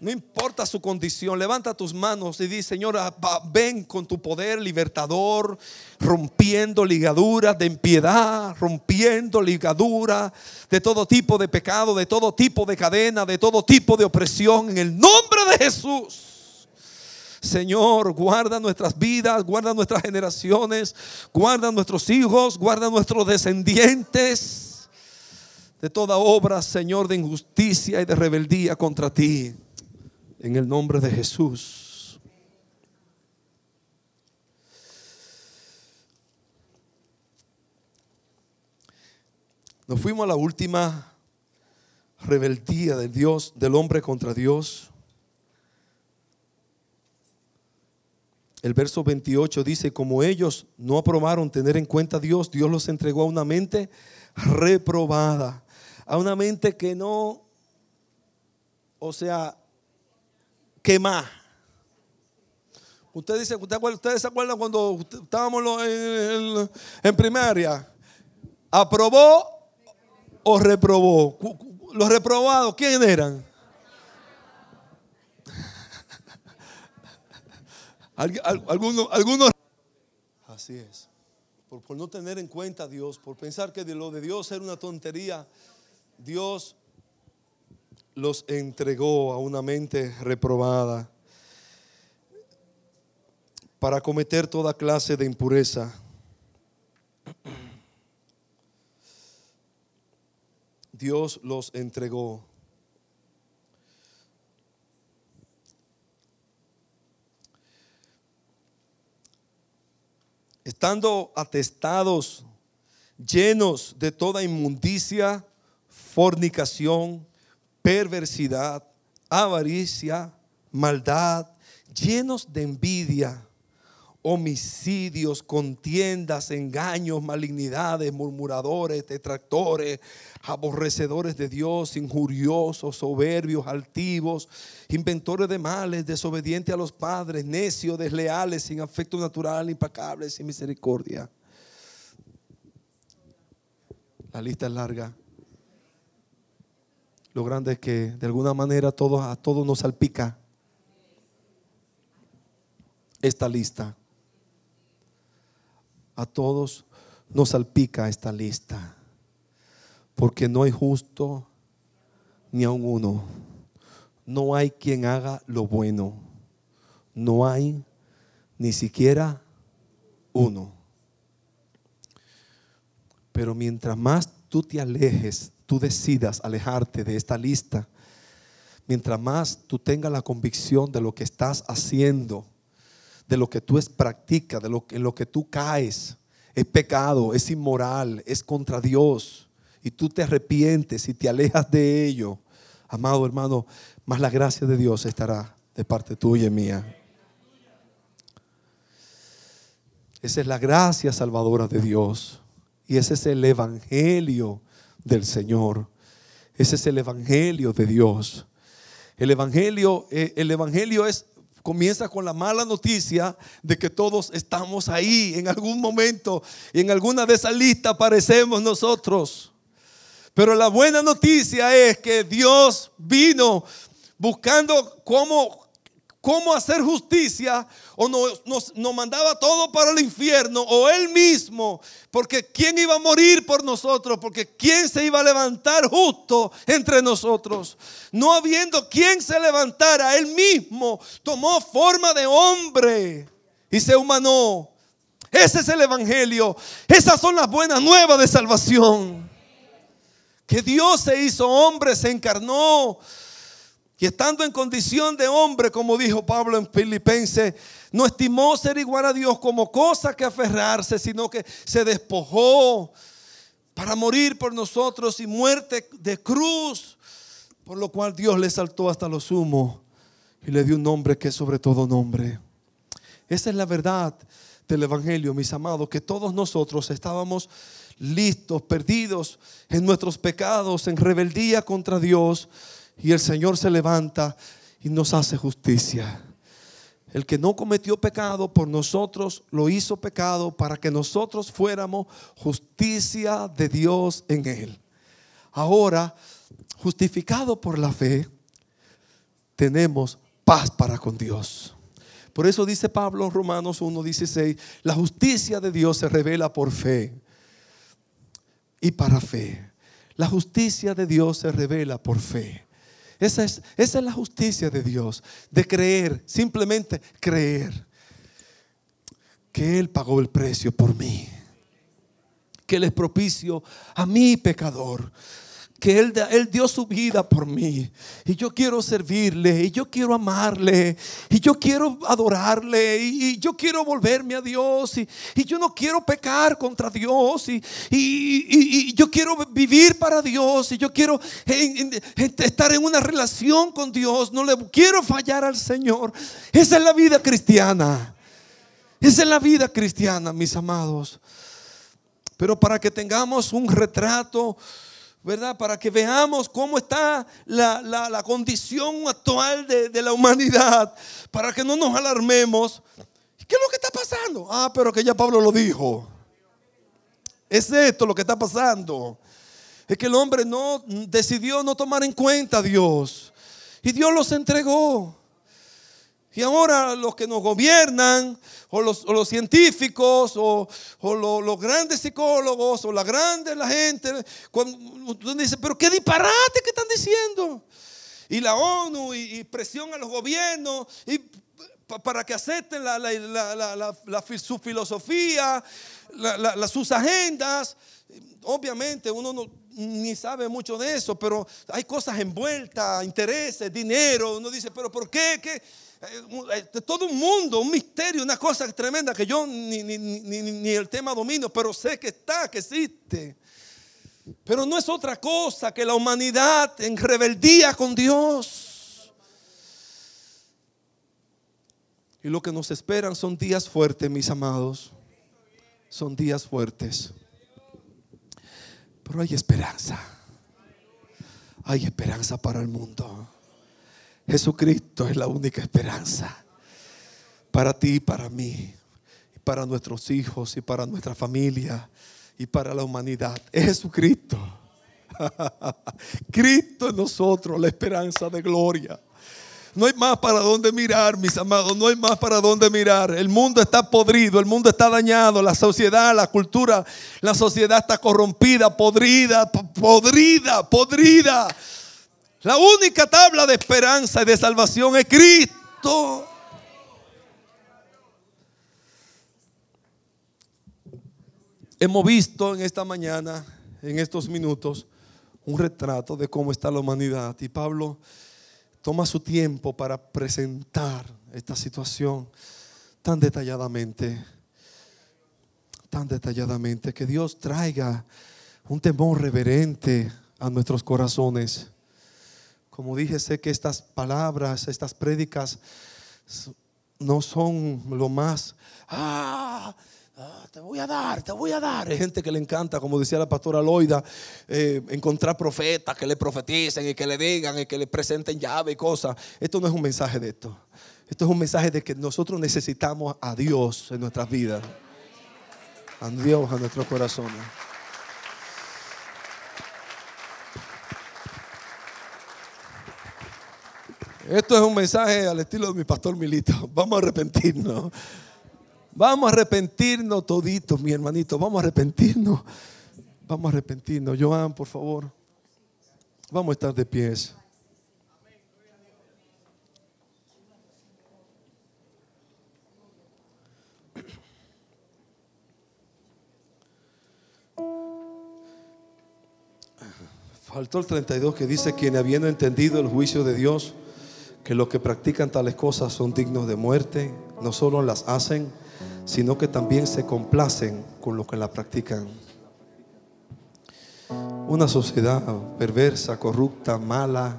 No importa su condición, levanta tus manos y di, Señor, ah, ven con tu poder libertador, rompiendo ligaduras de impiedad, rompiendo ligaduras de todo tipo de pecado, de todo tipo de cadena, de todo tipo de opresión, en el nombre de Jesús. Señor, guarda nuestras vidas, guarda nuestras generaciones, guarda nuestros hijos, guarda nuestros descendientes de toda obra, Señor, de injusticia y de rebeldía contra ti en el nombre de Jesús. Nos fuimos a la última rebeldía del Dios, del hombre contra Dios. El verso 28 dice, como ellos no aprobaron tener en cuenta a Dios, Dios los entregó a una mente reprobada, a una mente que no, o sea, quemar. Ustedes, dice, ustedes se acuerdan cuando estábamos en, primaria? ¿Aprobó o reprobó? Los reprobados, ¿quién eran? Algunos, algunos. Así es. Por, por, no tener en cuenta a Dios, por pensar que de lo de Dios era una tontería, Dios los entregó a una mente reprobada para cometer toda clase de impureza. Dios los entregó. Estando atestados, llenos de toda inmundicia, fornicación, perversidad, avaricia, maldad, llenos de envidia, homicidios, contiendas, engaños, malignidades, murmuradores, detractores, aborrecedores de Dios, injuriosos, soberbios, altivos, inventores de males, desobedientes a los padres, necios, desleales, sin afecto natural, impacables, sin misericordia. La lista es larga. Lo grande es que de alguna manera a todos nos salpica esta lista. A todos nos salpica esta lista. Porque no hay justo ni a uno. No hay quien haga lo bueno. No hay ni siquiera uno. Pero mientras más tú te alejes tú decidas alejarte de esta lista, mientras más tú tengas la convicción de lo que estás haciendo, de lo que tú es de lo, en lo que tú caes, es pecado, es inmoral, es contra Dios, y tú te arrepientes y te alejas de ello, amado hermano, más la gracia de Dios estará de parte tuya y mía. Esa es la gracia salvadora de Dios. Y ese es el evangelio del Señor. Ese es el evangelio de Dios. El evangelio, eh, el evangelio es comienza con la mala noticia de que todos estamos ahí en algún momento y en alguna de esas listas aparecemos nosotros. Pero la buena noticia es que Dios vino buscando cómo cómo hacer justicia, o nos, nos, mandaba todo para el infierno, o Él mismo, porque ¿quién iba a morir por nosotros? Porque ¿quién se iba a levantar justo entre nosotros? No habiendo quien se levantara, Él mismo tomó forma de hombre y se humanó. Ese es el Evangelio. Esas son las buenas nuevas de salvación. Que Dios se hizo hombre, se encarnó y estando en condición de hombre, como dijo Pablo en Filipenses, no estimó ser igual a Dios como cosa que aferrarse, sino que se despojó para morir por nosotros y muerte de cruz, por lo cual Dios le saltó hasta lo sumo y le dio un nombre que es sobre todo nombre. Esa es la verdad del Evangelio, mis amados, que todos nosotros estábamos listos, perdidos en nuestros pecados, en rebeldía contra Dios, y el Señor se levanta y nos hace justicia. El que no cometió pecado por nosotros lo hizo pecado para que nosotros fuéramos justicia de Dios en él. Ahora, justificado por la fe, tenemos paz para con Dios. Por eso dice Pablo en Romanos 1:16, la justicia de Dios se revela por fe y para fe. La justicia de Dios se revela por fe. Esa es, esa es la justicia de Dios, de creer, simplemente creer que Él pagó el precio por mí, que Él es propicio a mi pecador que él, él, dio su vida por mí. Y yo quiero servirle, y yo quiero amarle, y yo quiero adorarle, y, yo quiero volverme a Dios, y, yo no quiero pecar contra Dios, y, yo quiero vivir para Dios, y yo quiero estar en una relación con Dios, no le quiero fallar al Señor. Esa es la vida cristiana. Esa es la vida cristiana, mis amados. Pero para que tengamos un retrato ¿verdad? Para que veamos cómo está la, condición actual de, la humanidad, para que no nos alarmemos. ¿Qué es lo que está pasando? Ah, pero que ya Pablo lo dijo. Es esto lo que está pasando. Es que el hombre no decidió no tomar en cuenta a Dios. Y Dios los entregó. Y ahora los que nos gobiernan, o los, científicos, o, los grandes psicólogos, o la grande la gente, cuando dice, pero qué disparate que están diciendo. Y la ONU y, presión a los gobiernos y para que acepten su filosofía, sus agendas. Obviamente uno no, ni sabe mucho de eso, pero hay cosas envueltas, intereses, dinero. Uno dice, pero ¿por qué? ¿Qué? Eh, eh, todo un mundo, un misterio, una cosa tremenda que yo ni, ni, el tema domino, pero sé que está, que existe. Pero no es otra cosa que la humanidad en rebeldía con Dios. Y lo que nos esperan son días fuertes, mis amados. Son días fuertes. Pero hay esperanza. Hay esperanza para el mundo. Jesucristo es la única esperanza para ti y para mí, y para nuestros hijos y para nuestra familia y para la humanidad. Es Jesucristo. Cristo en nosotros, la esperanza de gloria. No hay más para dónde mirar, mis amados. No hay más para dónde mirar. El mundo está podrido, el mundo está dañado. La sociedad, la cultura, la sociedad está corrompida, podrida, podrida, podrida. La única tabla de esperanza y de salvación es Cristo. Hemos visto en esta mañana, en estos minutos, un retrato de cómo está la humanidad. Y Pablo toma su tiempo para presentar esta situación tan detalladamente, tan detalladamente, que Dios traiga un temor reverente a nuestros corazones como dije, sé que estas palabras, estas prédicas no son lo más, ah, ah, te voy a dar, te voy a dar. Hay gente que le encanta, como decía la pastora Loida, eh, encontrar profetas que le profeticen y que le digan y que le presenten llave y cosas. Esto no es un mensaje de esto. Esto es un mensaje de que nosotros necesitamos a Dios en nuestras vidas. A Dios, a nuestros corazones. Esto es un mensaje al estilo de mi pastor Milito. Vamos a arrepentirnos. Vamos a arrepentirnos toditos, mi hermanito. Vamos a arrepentirnos. Vamos a arrepentirnos. Joan, por favor. Vamos a estar de pies. Faltó el 32 que dice, quien habiendo entendido el juicio de Dios, que los que practican tales cosas son dignos de muerte, no solo las hacen, sino que también se complacen con lo que la practican. Una sociedad perversa, corrupta, mala.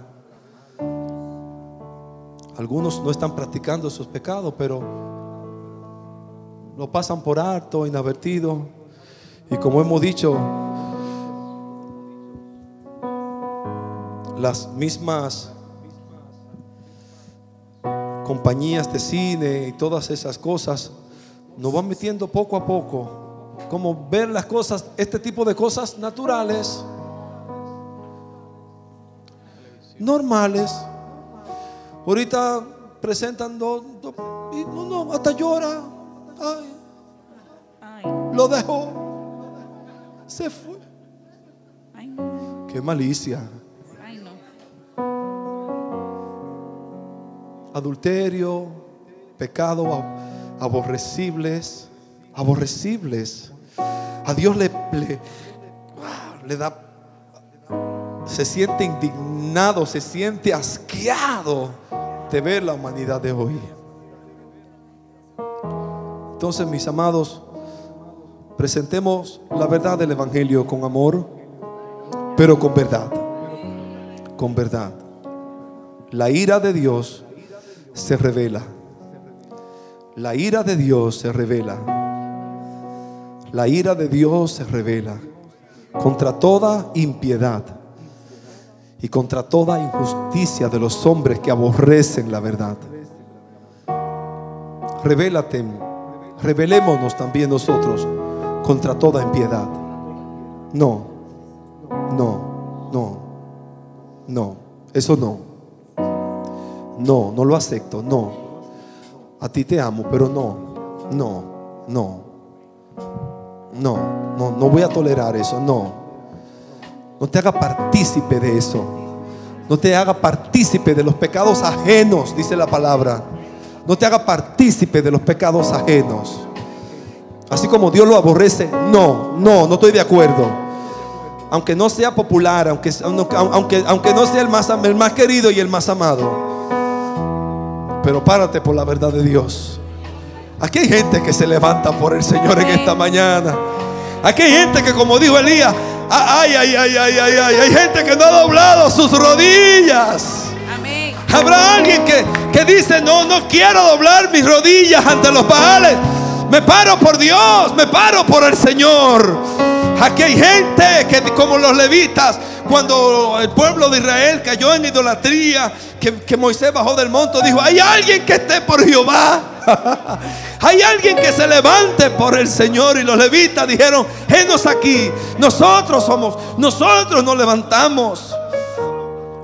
Algunos no están practicando esos pecados, pero lo pasan por alto, inadvertido. Y como hemos dicho, las mismas compañías de cine y todas esas cosas nos van metiendo poco a poco, como ver las cosas, este tipo de cosas naturales, normales. Ahorita presentan dos, y uno hasta llora. Ay, lo dejó. Se fue. Qué malicia. Adulterio, pecado aborrecibles, aborrecibles. A Dios le, le, le da, se siente indignado, se siente asqueado de ver la humanidad de hoy. Entonces, mis amados, presentemos la verdad del Evangelio con amor, pero con verdad. Con verdad. La ira de Dios se revela. La ira de Dios se revela. La ira de Dios se revela contra toda impiedad y contra toda injusticia de los hombres que aborrecen la verdad. Revélate, revelémonos también nosotros contra toda impiedad. No, no, no, no, eso no. No, no lo acepto, no. A ti te amo, pero no, no, no. No, no, no voy a tolerar eso, no. No te haga partícipe de eso. No te haga partícipe de los pecados ajenos, dice la palabra. No te haga partícipe de los pecados ajenos. Así como Dios lo aborrece, no, no, no estoy de acuerdo. Aunque no sea popular, aunque, aunque, aunque no sea el más, el más querido y el más amado. Pero párate por la verdad de Dios. Aquí hay gente que se levanta por el Señor en esta mañana. Aquí hay gente que, como dijo Elías, Ay, ay, ay, ay, ay, ay. Hay gente que no ha doblado sus rodillas. Amén. Habrá alguien que, que dice, no, no quiero doblar mis rodillas ante los baales. Me paro por Dios, me paro por el Señor. Aquí hay gente que como los levitas, cuando el pueblo de Israel cayó en idolatría, que, que Moisés bajó del monte, dijo, hay alguien que esté por Jehová. Hay alguien que se levante por el Señor. Y los levitas dijeron, Henos aquí. Nosotros somos, nosotros nos levantamos.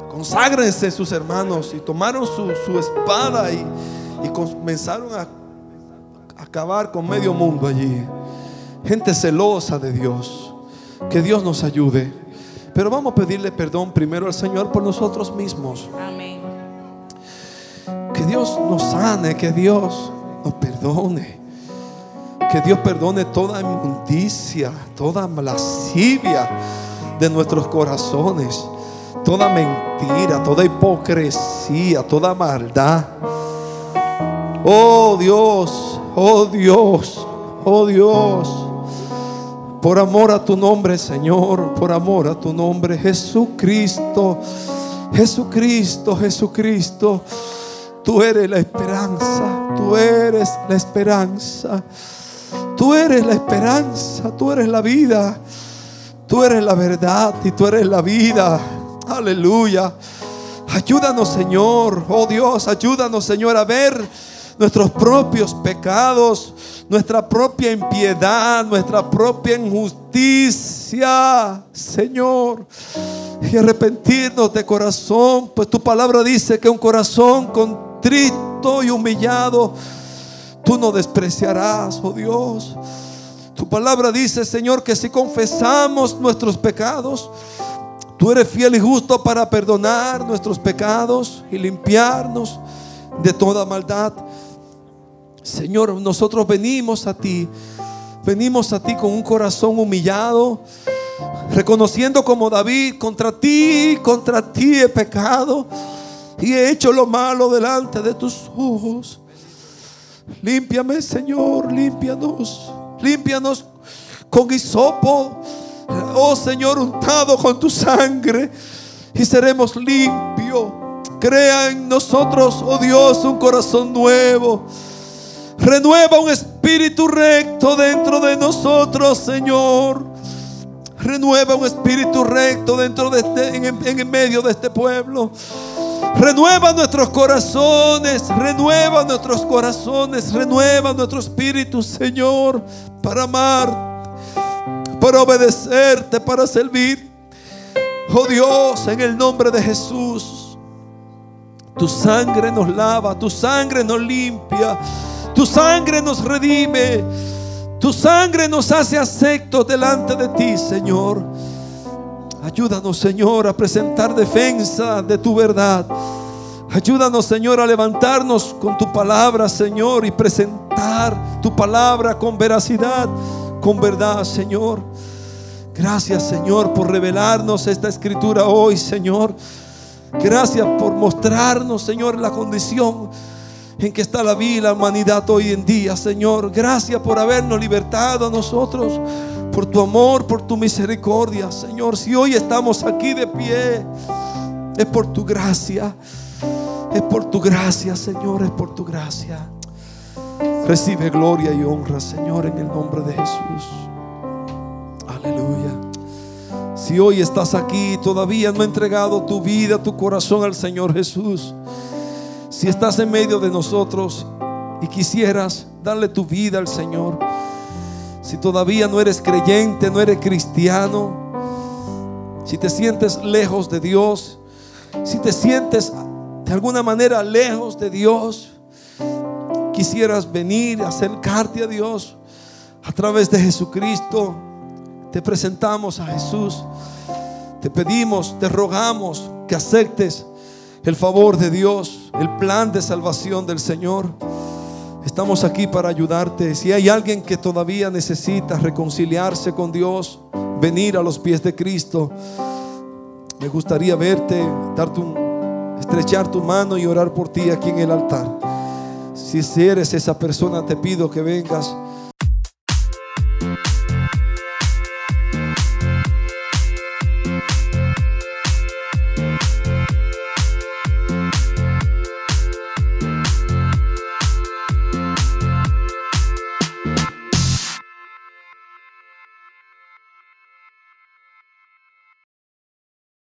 Conságrense sus hermanos. Y tomaron su, espada y, y comenzaron a acabar con medio mundo allí. Gente celosa de Dios. Que Dios nos ayude. Pero vamos a pedirle perdón primero al Señor por nosotros mismos. Amén. Que Dios nos sane, que Dios nos perdone. Que Dios perdone toda inmundicia, toda lascivia de nuestros corazones, toda mentira, toda hipocresía, toda maldad. Oh Dios, oh Dios, oh Dios. Por amor a tu nombre, Señor, por amor a tu nombre, Jesucristo, Jesucristo, Jesucristo. Tú eres la esperanza, tú eres la esperanza. Tú eres la esperanza, tú eres la vida. Tú eres la verdad y tú eres la vida. Aleluya. Ayúdanos, Señor. Oh Dios, ayúdanos, Señor, a ver nuestros propios pecados, nuestra propia impiedad, nuestra propia injusticia, Señor. Y arrepentirnos de corazón, pues tu palabra dice que un corazón con trito y humillado, tú no despreciarás, oh Dios. Tu palabra dice, Señor, que si confesamos nuestros pecados, tú eres fiel y justo para perdonar nuestros pecados y limpiarnos de toda maldad. Señor, nosotros venimos a ti, venimos a ti con un corazón humillado, reconociendo como David, contra ti, contra ti he pecado y he hecho lo malo delante de tus ojos. Límpiame, Señor, límpianos. Límpianos con hisopo. Oh Señor, untado con tu sangre. Y seremos limpios. Crea en nosotros, oh Dios, un corazón nuevo. Renueva un espíritu recto dentro de nosotros, Señor. Renueva un espíritu recto dentro de este, en, en medio de este pueblo. Renueva nuestros corazones, renueva nuestros corazones, renueva nuestro espíritu, Señor, para amar, para obedecerte, para servir. Oh Dios, en el nombre de Jesús, tu sangre nos lava, tu sangre nos limpia. Tu sangre nos redime. Tu sangre nos hace aceptos delante de ti, Señor. Ayúdanos, Señor, a presentar defensa de tu verdad. Ayúdanos, Señor, a levantarnos con tu palabra, Señor, y presentar tu palabra con veracidad, con verdad, Señor. Gracias, Señor, por revelarnos esta escritura hoy, Señor. Gracias por mostrarnos, Señor, la condición en que está la vida, la humanidad hoy en día, Señor. Gracias por habernos libertado a nosotros, por tu amor, por tu misericordia, Señor. Si hoy estamos aquí de pie, es por tu gracia. Es por tu gracia, Señor, es por tu gracia. Recibe gloria y honra, Señor, en el nombre de Jesús. Aleluya. Si hoy estás aquí y todavía no has entregado tu vida, tu corazón al Señor Jesús. Si estás en medio de nosotros y quisieras darle tu vida al Señor, si todavía no eres creyente, no eres cristiano, si te sientes lejos de Dios, si te sientes de alguna manera lejos de Dios, quisieras venir, acercarte a Dios a través de Jesucristo, te presentamos a Jesús. Te pedimos, te rogamos que aceptes el favor de Dios, el plan de salvación del Señor. Estamos aquí para ayudarte. Si hay alguien que todavía necesita reconciliarse con Dios, venir a los pies de Cristo, me gustaría verte, darte un, estrechar tu mano y orar por ti aquí en el altar. Si eres esa persona, te pido que vengas